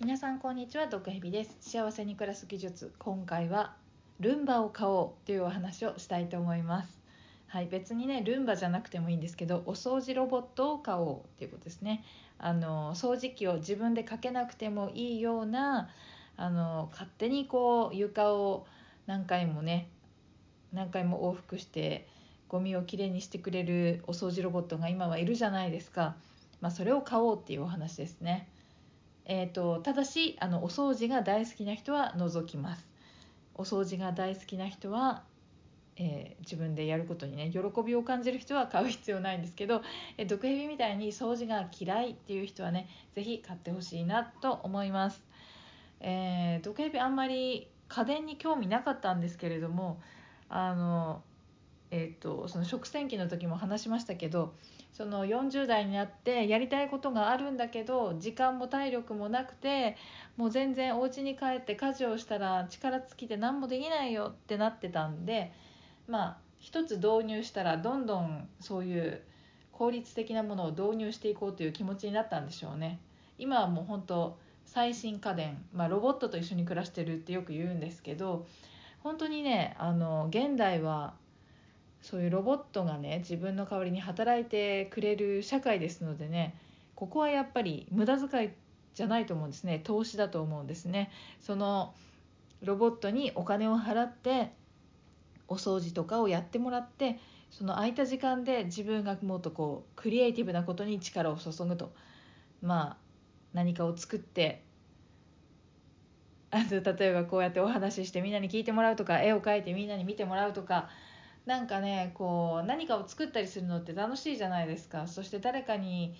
皆さんこんにちは毒蛇です。幸せに暮らす技術。今回はルンバを買おうというお話をしたいと思います。はい別にねルンバじゃなくてもいいんですけどお掃除ロボットを買おうっていうことですね。あの掃除機を自分でかけなくてもいいようなあの勝手にこう床を何回もね何回も往復してゴミをきれいにしてくれるお掃除ロボットが今はいるじゃないですか、まあ、それを買おうっていうお話ですね。えーと、ただしあのお掃除が大好きな人は除きます。お掃除が大好きな人は、えー、自分でやることにね喜びを感じる人は買う必要ないんですけど、えー、毒蛇みたいに掃除が嫌いっていう人はね是非買ってほしいなと思います、えー、毒蛇あんまり家電に興味なかったんですけれどもあのえーと、その食洗機の時も話しましたけどその40代になってやりたいことがあるんだけど時間も体力もなくてもう全然お家に帰って家事をしたら力尽きて何もできないよってなってたんでまあ一つ導入したらどんどんそういう効率的なものを導入していこうという気持ちになったんでしょうね。今はもう本当最新家電、まあ、ロボットと一緒に暮らしてるってよく言うんですけど本当にねあの現代はそういうロボットがね自分の代わりに働いてくれる社会ですのでねここはやっぱり無駄遣いじゃないと思うんですね。投資だと思うんですね。そのロボットにお金を払ってお掃除とかをやってもらってその空いた時間で自分がもっとこうクリエイティブなことに力を注ぐと。まあ何かを作ってあと例えばこうやってお話ししてみんなに聞いてもらうとか絵を描いてみんなに見てもらうとかなんかねこう何かを作ったりするのって楽しいじゃないですか。そして誰かに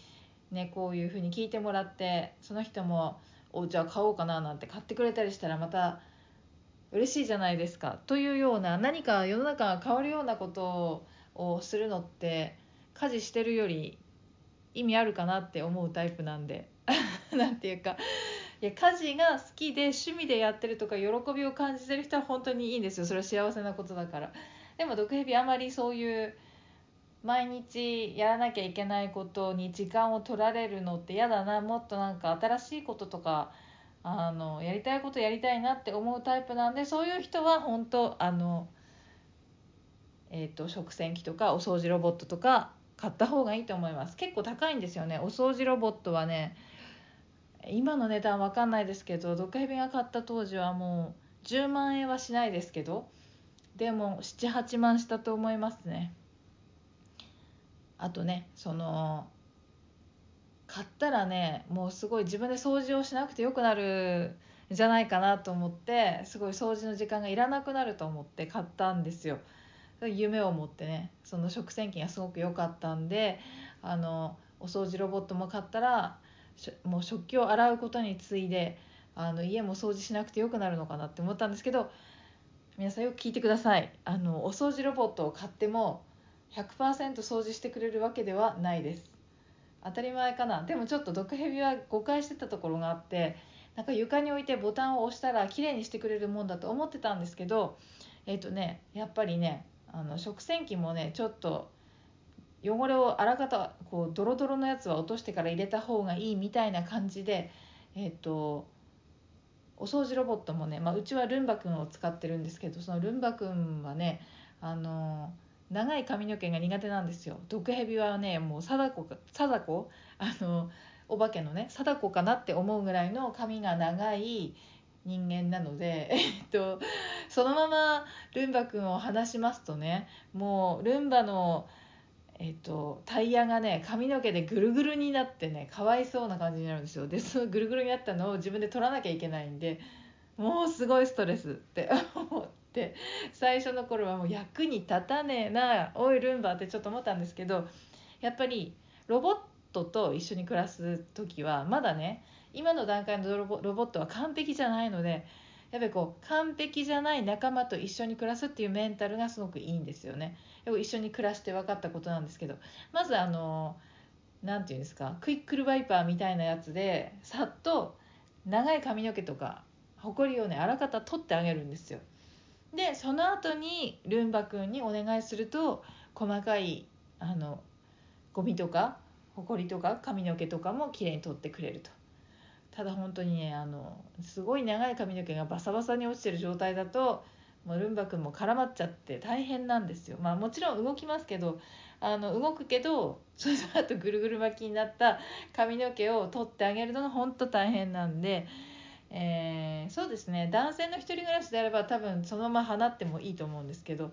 ねこういうふうに聞いてもらってその人もおじゃあ買おうかななんて買ってくれたりしたらまた嬉しいじゃないですか。というような何か世の中が変わるようなことをするのって家事してるより意味あるかなって思うタイプなんで。なんていうかいや家事が好きで趣味でやってるとか喜びを感じてる人は本当にいいんですよ。それは幸せなことだから。でも毒蛇あまりそういう毎日やらなきゃいけないことに時間を取られるのって嫌だなもっとなんか新しいこととかあのやりたいことやりたいなって思うタイプなんでそういう人は本当あの、えーと、食洗機とかお掃除ロボットとか買った方がいいと思います。結構高いんですよね。お掃除ロボットはね今の値段わかんないですけど毒蛇が買った当時はもう10万円はしないですけどでも78万したと思いますね。あとねその買ったらねもうすごい自分で掃除をしなくてよくなるじゃないかなと思ってすごい掃除の時間がいらなくなると思って買ったんですよ。夢を持ってねその食洗機がすごく良かったんであのお掃除ロボットも買ったらもう食器を洗うことに次いであの家も掃除しなくてよくなるのかなって思ったんですけど皆さんよく聞いてください。あのお掃除ロボットを買っても100%掃除してくれるわけではないです。当たり前かな。でもちょっと毒蛇は誤解してたところがあってなんか床に置いてボタンを押したら綺麗にしてくれるもんだと思ってたんですけどえっ、ー、とねやっぱりねあの食洗機もねちょっと汚れをあらかたこうドロドロのやつは落としてから入れた方がいいみたいな感じでえっ、ー、とお掃除ロボットもね、まあ、うちはルンバくんを使ってるんですけどそのルンバくんはねあの長い髪の毛が苦手なんですよ。毒蛇はねもう貞子貞子？あのお化けのね貞子かなって思うぐらいの髪が長い人間なので、えっと、そのままルンバくんを離しますとねもうルンバのえっと、タイヤがね髪の毛でぐるぐるになってねかわいそうな感じになるんですよ。でそのぐるぐるになったのを自分で取らなきゃいけないんでもうすごいストレスって 思って最初の頃はもう役に立たねえなおいルンバってちょっと思ったんですけどやっぱりロボットと一緒に暮らす時はまだね今の段階のロボロボットは完璧じゃないのでやっぱりこう完璧じゃない仲間と一緒に暮らすっていうメンタルがすごくいいんですよね。一緒に暮らして分かったことなんですけどまずあの何て言うんですかクイックルワイパーみたいなやつでさっと長い髪の毛とかほこりをねあらかた取ってあげるんですよ。でその後にルンバくんにお願いすると細かいあのゴミとかほこりとか髪の毛とかもきれいに取ってくれると。ただ本当にねあのすごい長い髪の毛がバサバサに落ちてる状態だともうルンバ君も絡まっちゃって大変なんですよ。まあもちろん動きますけどあの動くけどその後ぐるぐる巻きになった髪の毛を取ってあげるのが本当大変なんで、えー、そうですね。男性の1人暮らしであれば多分そのまま放ってもいいと思うんですけど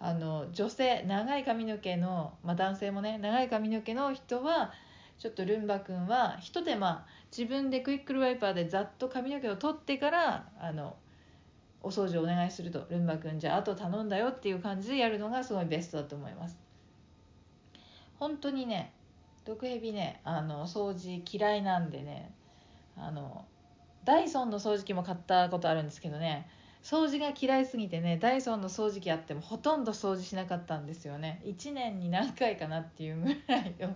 あの女性長い髪の毛の、まあ、男性もね長い髪の毛の人はちょっとルンバ君はひと手間自分でクイックルワイパーでざっと髪の毛を取ってからあのお掃除をお願いするとルンバ君じゃああと頼んだよっていう感じでやるのがすごいベストだと思います。本当にね毒蛇ねあの掃除嫌いなんでねあのダイソンの掃除機も買ったことあるんですけどね掃除が嫌いすぎてねダイソンの掃除機あってもほとんど掃除しなかったんですよね。1年に何回かなっていうぐらいの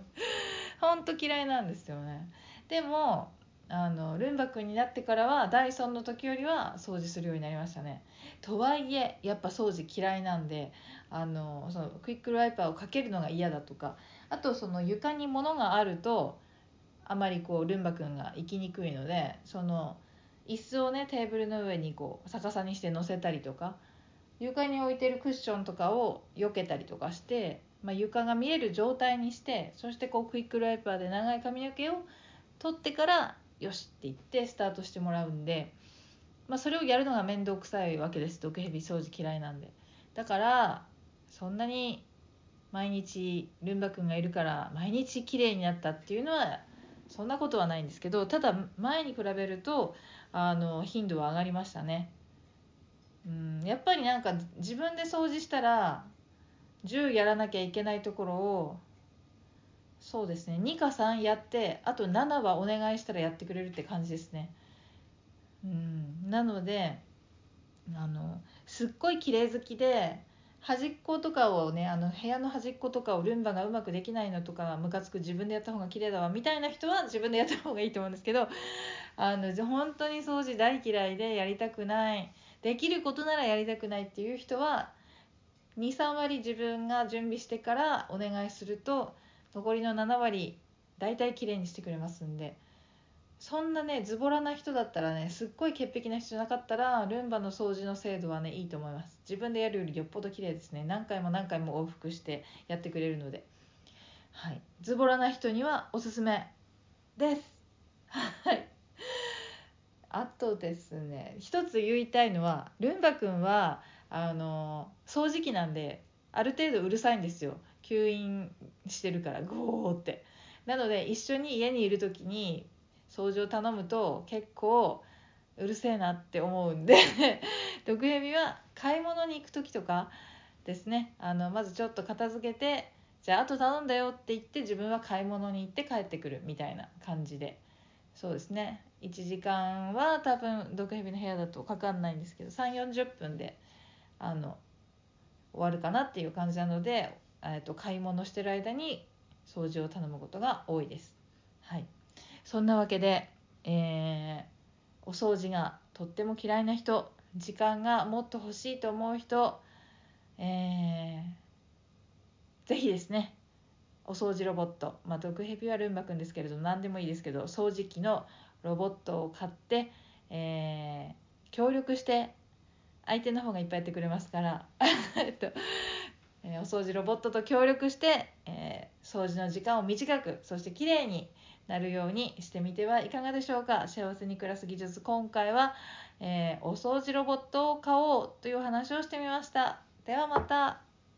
ほんと嫌いなんですよね。でもあのルンバ君になってからはダイソンの時よりは掃除するようになりましたね。とはいえやっぱ掃除嫌いなんであのそのクイックルワイパーをかけるのが嫌だとかあとその床に物があるとあまりこうルンバ君が行きにくいのでその椅子をねテーブルの上にこう逆さにして乗せたりとか床に置いてるクッションとかを避けたりとかして、まあ、床が見える状態にしてそしてこうクイックルワイパーで長い髪の毛を取ってからよしって言ってスタートしてもらうんで、まあ、それをやるのが面倒くさいわけです。毒蛇掃除嫌いなんで。だからそんなに毎日ルンバ君がいるから毎日綺麗になったっていうのはそんなことはないんですけどただ前に比べるとあの頻度は上がりましたね。うんやっぱりなんか自分で掃除したら10やらなきゃいけないところをそうですね2か3やってあと7はお願いしたらやってくれるって感じですね。うん。なのであのすっごい綺麗好きで端っことかをねあの部屋の端っことかをルンバがうまくできないのとかムカつく自分でやった方が綺麗だわみたいな人は自分でやった方がいいと思うんですけどあの本当に掃除大嫌いでやりたくないできることならやりたくないっていう人は23割自分が準備してからお願いすると残りの7割大体綺麗にしてくれますんで。そんなねズボラな人だったらねすっごい潔癖な人じゃなかったらルンバの掃除の精度はねいいと思います。自分でやるよりよっぽど綺麗ですね。何回も何回も往復してやってくれるので。はい。ズボラな人にはおすすめです。はい。あとですね一つ言いたいのはルンバくんはあの掃除機なんである程度うるさいんですよ。吸引してるからゴーって。なので一緒に家にいる時に掃除を頼むと結構うるせえなって思うんで 毒蛇は買い物に行く時とかですね。あのまずちょっと片付けてじゃああと頼んだよって言って自分は買い物に行って帰ってくるみたいな感じで。そうですね。1時間は多分毒蛇の部屋だとかかんないんですけど3 4 0分であの終わるかなっていう感じなので、えー、と買い物してる間に掃除を頼むことが多いです。はいそんなわけで、えー、お掃除がとっても嫌いな人時間がもっと欲しいと思う人、えー、ぜひですねお掃除ロボット、まあ、毒蛇はルンバくんですけれど何でもいいですけど掃除機のロボットを買って、えー、協力して相手の方がいっぱいやってくれますから。えっと、えー、お掃除ロボットと協力して、えー、掃除の時間を短くそしてきれいになるようにしてみてはいかがでしょうか。幸せに暮らす技術今回は、えー、お掃除ロボットを買おうという話をしてみました。ではまた。